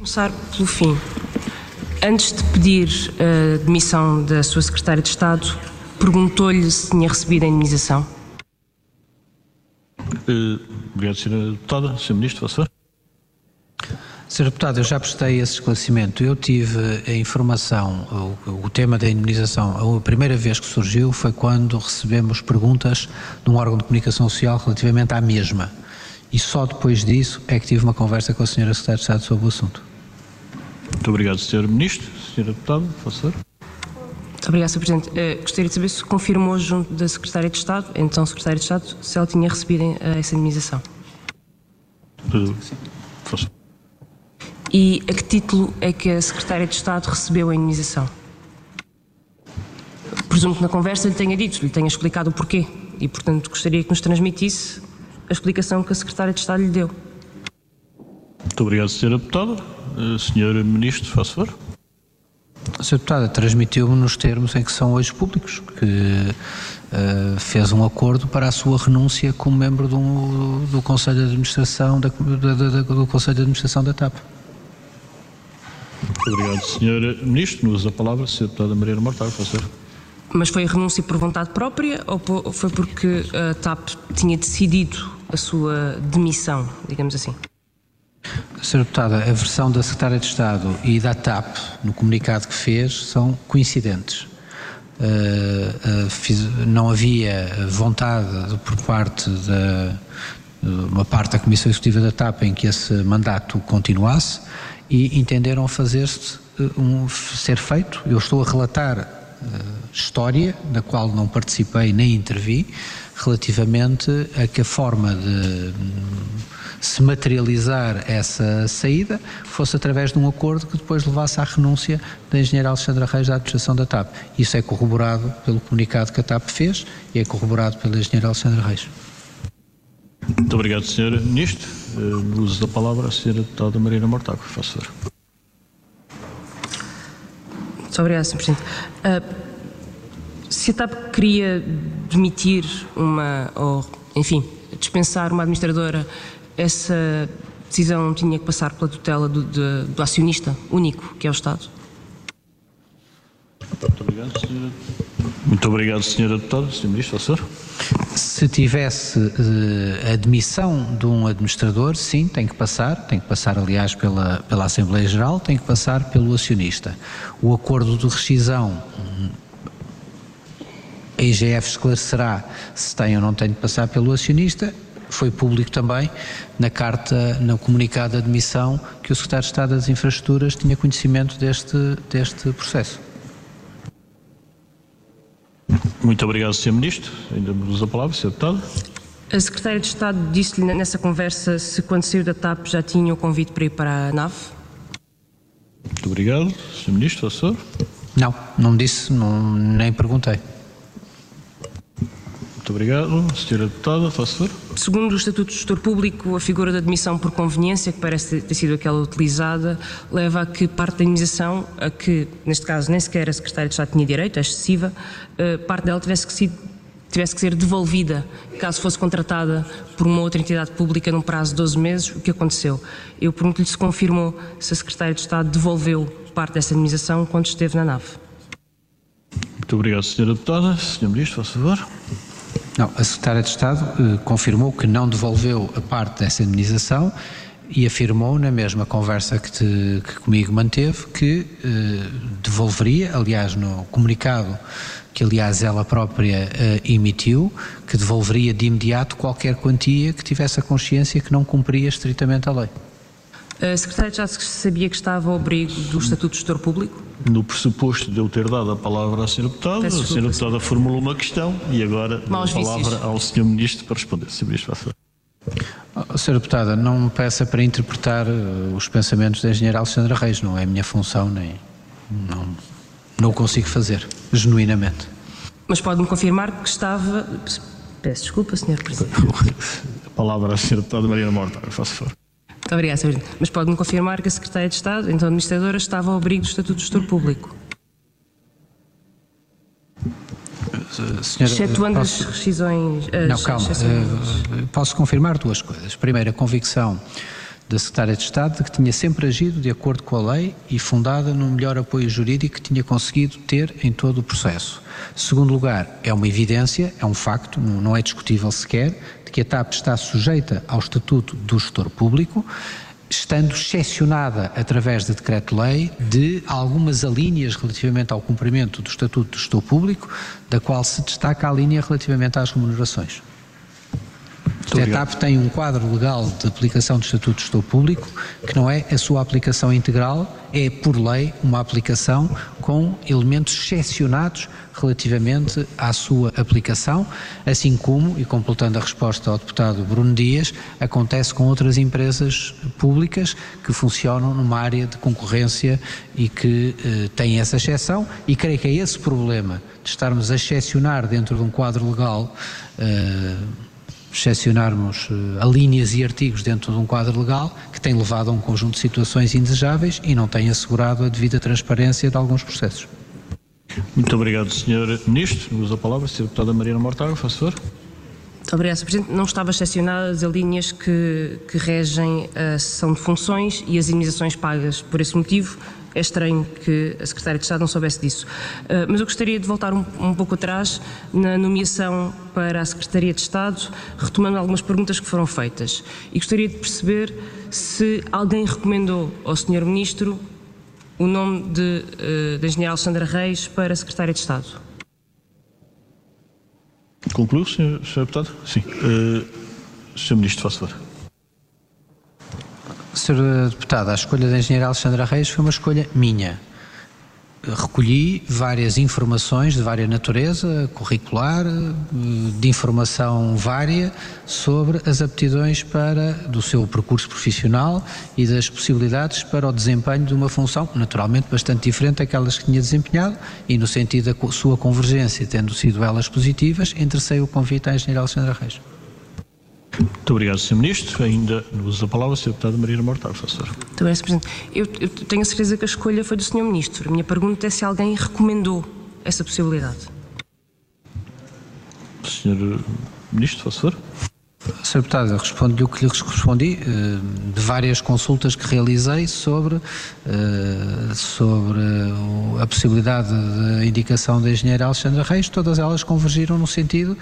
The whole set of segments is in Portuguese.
Começar pelo fim. Antes de pedir a demissão da sua secretária de Estado, perguntou-lhe se tinha recebido a indemnização. Uh, obrigado, Sra. Deputada. Sr. Ministro, por favor. Sr. Deputado, eu já prestei esse esclarecimento. Eu tive a informação, o, o, tema da indemnização, a primeira vez que surgiu foi quando recebemos perguntas de um órgão de comunicação social relativamente à mesma. E só depois disso é que tive uma conversa com a Sra. Secretária de Estado sobre o assunto. Muito obrigado, Sr. Ministro. Sra. Deputada, por favor. Muito obrigado, Sr. Presidente. Uh, gostaria de saber se confirmou junto da Secretária de Estado, então Secretária de Estado, se ela tinha recebido uh, essa indemnização. Uh. E a que título é que a Secretária de Estado recebeu a indemnização? Presumo que na conversa lhe tenha dito, lhe tenha explicado o porquê e, portanto, gostaria que nos transmitisse a explicação que a Secretária de Estado lhe deu. Muito obrigado, Sra. Deputada. Sr. Ministro, faz favor. Sra. Deputada, transmitiu-me nos termos em que são hoje públicos, que uh, fez um acordo para a sua renúncia como membro do, do Conselho de Administração da, da, da, do Conselho de Administração da TAP. Muito obrigado, Sr. Ministro. Nos a palavra, Sra. Deputada Mariana Mortágua, por favor. Mas foi a renúncia por vontade própria ou foi porque a TAP tinha decidido a sua demissão, digamos assim? Sra. Deputada, a versão da Secretária de Estado e da TAP no comunicado que fez são coincidentes. Uh, uh, fiz, não havia vontade por parte da uma parte da Comissão Executiva da TAP em que esse mandato continuasse e entenderam fazer-se um, ser feito. Eu estou a relatar uh, história da qual não participei nem intervi relativamente a que a forma de se materializar essa saída fosse através de um acordo que depois levasse à renúncia da engenheira Alexandra Reis da administração da TAP. Isso é corroborado pelo comunicado que a TAP fez e é corroborado pela engenheira Alexandra Reis. Muito obrigado, Sr. Ministro. No uso da palavra, a Sra. Deputada Marina Mortágua, faço favor. Muito obrigado, Sr. Presidente. Uh, se a TAP queria demitir uma, ou, enfim, dispensar uma administradora essa decisão tinha que passar pela tutela do, de, do acionista único, que é o Estado. Muito obrigado, senhora. Muito obrigado, senhora deputada. Senhor Ministro, senhor. Se tivesse uh, admissão de um administrador, sim, tem que passar, tem que passar, aliás, pela, pela Assembleia Geral, tem que passar pelo acionista. O acordo de rescisão, a IGF esclarecerá se tem ou não tem de passar pelo acionista, foi público também na carta, no comunicado de admissão, que o Secretário de Estado das Infraestruturas tinha conhecimento deste, deste processo. Muito obrigado, Sr. Ministro. Ainda me usa a palavra, Sr. Deputado. A Secretária de Estado disse-lhe nessa conversa se quando saiu da TAP já tinha o convite para ir para a nave? Muito obrigado. Sr. Ministro, a senhor? Não, não me disse, não, nem perguntei. Muito obrigado. Senhora Deputada, faço favor. Segundo o Estatuto do Gestor Público, a figura da admissão por conveniência, que parece ter sido aquela utilizada, leva a que parte da indemnização, a que, neste caso, nem sequer a Secretária de Estado tinha direito, é excessiva, eh, parte dela tivesse que, ser, tivesse que ser devolvida, caso fosse contratada por uma outra entidade pública num prazo de 12 meses, o que aconteceu. Eu pergunto-lhe se confirmou se a Secretária de Estado devolveu parte dessa indemnização quando esteve na nave. Muito obrigado, Senhora Deputada. Senhor Ministro, faça favor. Não, a Secretária de Estado eh, confirmou que não devolveu a parte dessa indemnização e afirmou na mesma conversa que, te, que comigo manteve que eh, devolveria, aliás no comunicado que aliás ela própria eh, emitiu, que devolveria de imediato qualquer quantia que tivesse a consciência que não cumpria estritamente a lei. A Secretária já sabia que estava ao abrigo do Estatuto de Gestor Público? No pressuposto de eu ter dado a palavra à Sra. Deputada, a Sra. Deputada formulou uma questão e agora dou a palavra ao Sr. Ministro para responder. Sr. Ministro, faça oh, Sra. Deputada, não me peça para interpretar uh, os pensamentos da engenheira Alexandra Reis, não é a minha função, nem. Não, não o consigo fazer, genuinamente. Mas pode-me confirmar que estava. Peço desculpa, Sr. Presidente. A palavra à Sra. Deputada Mariana Morta, faço favor. Muito obrigada. Presidente. Mas pode-me confirmar que a Secretária de Estado, então a Administradora, estava ao abrigo do Estatuto de Gestor Público? Senhora, Excetuando posso... as rescisões. Não, calma. Uh, posso confirmar duas coisas. Primeiro, a convicção da Secretária de Estado que tinha sempre agido de acordo com a lei e fundada no melhor apoio jurídico que tinha conseguido ter em todo o processo. Segundo lugar, é uma evidência, é um facto, não é discutível sequer, de que a TAP está sujeita ao Estatuto do Gestor Público, estando excepcionada através de decreto-lei de algumas alíneas relativamente ao cumprimento do Estatuto do Gestor Público, da qual se destaca a linha relativamente às remunerações. A TAP tem um quadro legal de aplicação do Estatuto de Gestor Público que não é a sua aplicação integral, é por lei uma aplicação com elementos excepcionados relativamente à sua aplicação, assim como, e completando a resposta ao deputado Bruno Dias, acontece com outras empresas públicas que funcionam numa área de concorrência e que eh, têm essa exceção, e creio que é esse problema de estarmos a excepcionar dentro de um quadro legal. Eh, excepcionarmos uh, alíneas e artigos dentro de um quadro legal que tem levado a um conjunto de situações indesejáveis e não tem assegurado a devida transparência de alguns processos. Muito obrigado, Sr. Ministro. Usa a palavra, Sra. Deputada Mariana Mortágua, faz favor. Muito obrigada, Sr. Presidente. Não estava excepcionadas as linhas que, que regem a sessão de funções e as indenizações pagas por esse motivo é estranho que a Secretária de Estado não soubesse disso. Uh, mas eu gostaria de voltar um, um, pouco atrás na nomeação para a Secretaria de Estado, retomando algumas perguntas que foram feitas. E gostaria de perceber se alguém recomendou ao Sr. Ministro o nome de, uh, da Engenheira Alexandra Reis para a Secretária de Estado. Concluo, Sr. Deputado? Sim. Uh, Sr. Ministro, faça favor. Sra. Deputada, a escolha da engenheira Alexandra Reis foi uma escolha minha. Recolhi várias informações de vária natureza, curricular, de informação vária, sobre as aptidões para, do seu percurso profissional e das possibilidades para o desempenho de uma função, naturalmente bastante diferente daquelas que tinha desempenhado, e no sentido da sua convergência, tendo sido elas positivas, interessei o convite à engenheira Alexandra Reis. Muito obrigado, Sr. Ministro. Ainda usa a palavra a Sra. Deputada Maria Mortal, professor. Muito bem, Sr. Presidente. Eu, eu, tenho a certeza que a escolha foi do Sr. Ministro. A minha pergunta é se alguém recomendou essa possibilidade. Sr. Ministro, por favor. Sr. Deputado, respondo-lhe o que lhe respondi eh, de várias consultas que realizei sobre, eh, sobre a possibilidade de indicação da engenheira Alexandra Reis, todas elas convergiram no sentido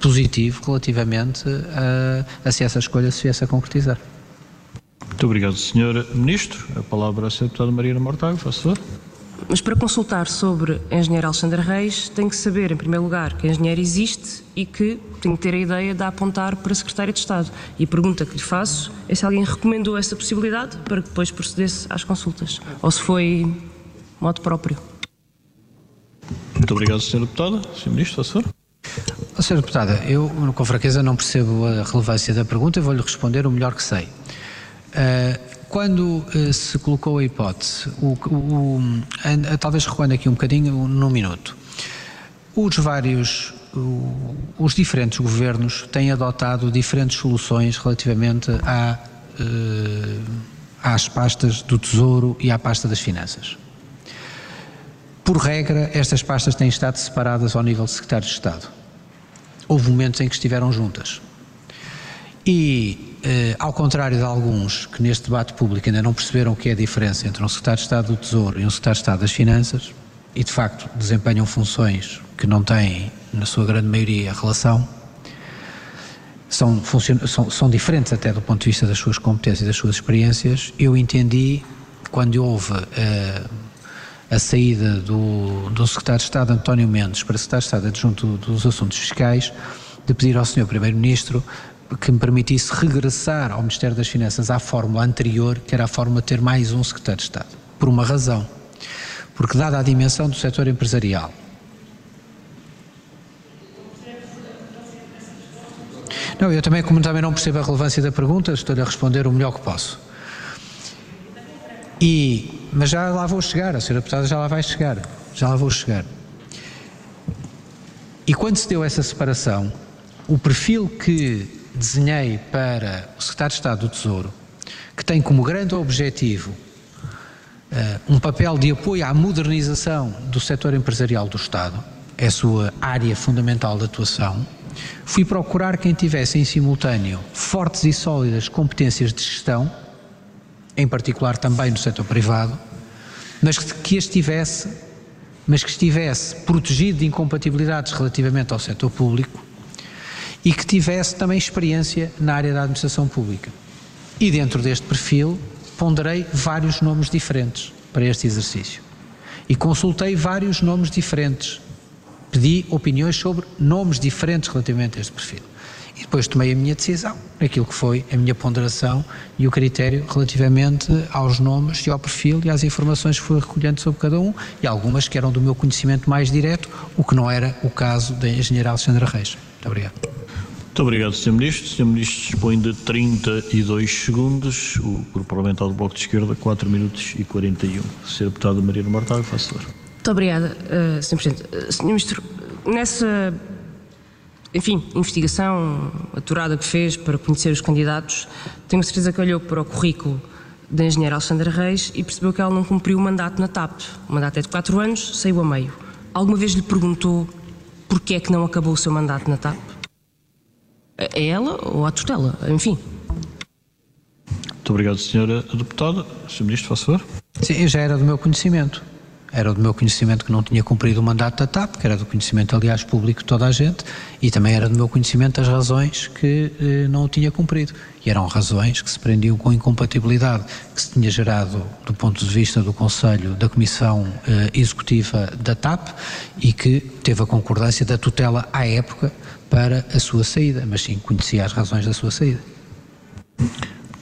positivo relativamente a, a se essa escolha se viesse a concretizar. Muito obrigado, Sr. Ministro. A palavra à Sra. Deputada Maria Mortago, faz favor. Mas para consultar sobre a engenheira Alexandra Reis, tem que saber, em primeiro lugar, que a engenheira existe e que tem que ter a ideia de a apontar para a Secretária de Estado. E a pergunta que lhe faço é se alguém recomendou essa possibilidade para que depois procedesse às consultas. Ou se foi modo próprio. Muito obrigado, Sr. Deputada. Sr. Ministro, faz favor. Sra. Deputada, eu com franqueza não percebo a relevância da pergunta e vou-lhe responder o melhor que sei. Uh, quando uh, se colocou a hipótese, o, o, o, talvez recuando aqui um bocadinho, num minuto, os vários, os diferentes governos têm adotado diferentes soluções relativamente à, uh, às pastas do Tesouro e à pasta das Finanças. Por regra, estas pastas têm estado separadas ao nível de secretário de Estado. Houve momentos em que estiveram juntas. E eh, ao contrário de alguns que neste debate público ainda não perceberam o que é a diferença entre um secretário de Estado do Tesouro e um secretário de Estado das Finanças, e de facto desempenham funções que não têm, na sua grande maioria, relação, são, são, são diferentes até do ponto de vista das suas competências e das suas experiências, eu entendi, quando houve eh, a saída do, do secretário de Estado António Mendes para secretário de Estado adjunto dos Assuntos Fiscais, de pedir ao Sr. Primeiro-Ministro que me permitisse regressar ao Ministério das Finanças à fórmula anterior, que era a fórmula de ter mais um secretário de Estado. Por uma razão. Porque, dada a dimensão do setor empresarial, Não, eu também, como também não percebo a relevância da pergunta, estou-lhe a responder o melhor que posso. E, mas já lá vou chegar, a senhora deputada já lá vai chegar, já lá vou chegar. E quando se deu essa separação, o perfil que desenhei para o Secretário de Estado do Tesouro, que tem como grande objetivo uh, um papel de apoio à modernização do setor empresarial do Estado, é a sua área fundamental de atuação, fui procurar quem tivesse em simultâneo fortes e sólidas competências de gestão em particular também no setor privado, mas que, que estivesse, mas que estivesse protegido de incompatibilidades relativamente ao setor público e que tivesse também experiência na área da administração pública. E dentro deste perfil ponderei vários nomes diferentes para este exercício. E consultei vários nomes diferentes. Pedi opiniões sobre nomes diferentes relativamente a este perfil. E depois tomei a minha decisão, aquilo que foi a minha ponderação e o critério relativamente aos nomes e ao perfil e às informações que fui recolhendo sobre cada um e algumas que eram do meu conhecimento mais direto, o que não era o caso da engenheira Alexandra Reis. Muito obrigado. Muito obrigado, Sr. Ministro. Sr. Ministro dispõe de 32 segundos. O Grupo Parlamentar do Bloco de Esquerda, 4 minutos e 41. Sr. Deputado Mariano Mortágua, faça favor. Muito obrigada, uh, Sr. Presidente. Uh, Sr. Ministro, nessa enfim, investigação aturada que fez para conhecer os candidatos, tenho certeza que olhou para o currículo da engenheira Alexandra Reis e percebeu que ela não cumpriu o mandato na TAP. O mandato é de 4 anos, saiu a meio. Alguma vez lhe perguntou porquê é que não acabou o seu mandato na TAP? É ela ou a tutela? Enfim. Muito obrigado, senhora deputada. Sr. Ministro, faz favor. Sim, já era do meu conhecimento era do meu conhecimento que não tinha cumprido o mandato da TAP, que era do conhecimento, aliás, público de toda a gente, e também era do meu conhecimento as razões que eh, não o tinha cumprido. E eram razões que se prendiam com incompatibilidade que se tinha gerado do ponto de vista do Conselho da Comissão eh, Executiva da TAP e que teve a concordância da tutela à época para a sua saída, mas sim conhecia as razões da sua saída.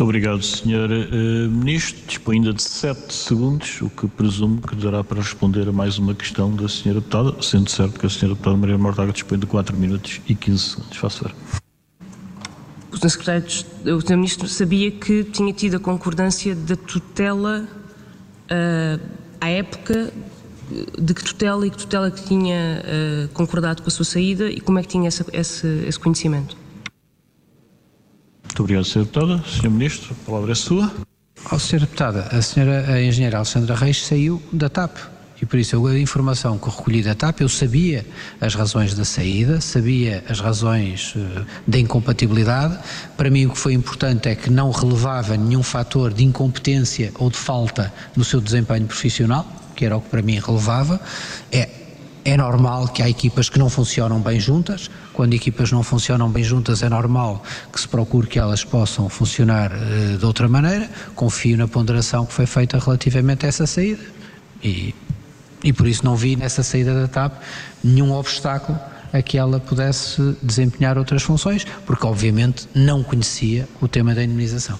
Muito obrigado, Sr. Uh, Ministro. Dispõe ainda de 7 segundos, o que presumo que dará para responder a mais uma questão da Sra. Deputada, sendo certo que a Sra. Deputada Maria Mortaga dispõe de 4 minutos e 15 segundos. Faça favor. Sr. Secretário, o Sr. Ministro sabia que tinha tido a concordância da tutela uh, à época de que tutela e que tutela que tinha uh, concordado com a sua saída e como é que tinha essa, esse, esse conhecimento? Muito obrigado, Sra. Deputada. Sr. Ministro, a palavra é sua. Oh, Sra. Deputada, a senhora a engenheira Alexandra Reis saiu da TAP e por isso a informação que recolhi da TAP, eu sabia as razões da saída, sabia as razões uh, da incompatibilidade. Para mim o que foi importante é que não relevava nenhum fator de incompetência ou de falta no seu desempenho profissional, que era o que para mim relevava. É é normal que há equipas que não funcionam bem juntas. Quando equipas não funcionam bem juntas, é normal que se procure que elas possam funcionar uh, de outra maneira. Confio na ponderação que foi feita relativamente a essa saída e, e por isso não vi nessa saída da TAP nenhum obstáculo a que ela pudesse desempenhar outras funções, porque obviamente não conhecia o tema da indemnização.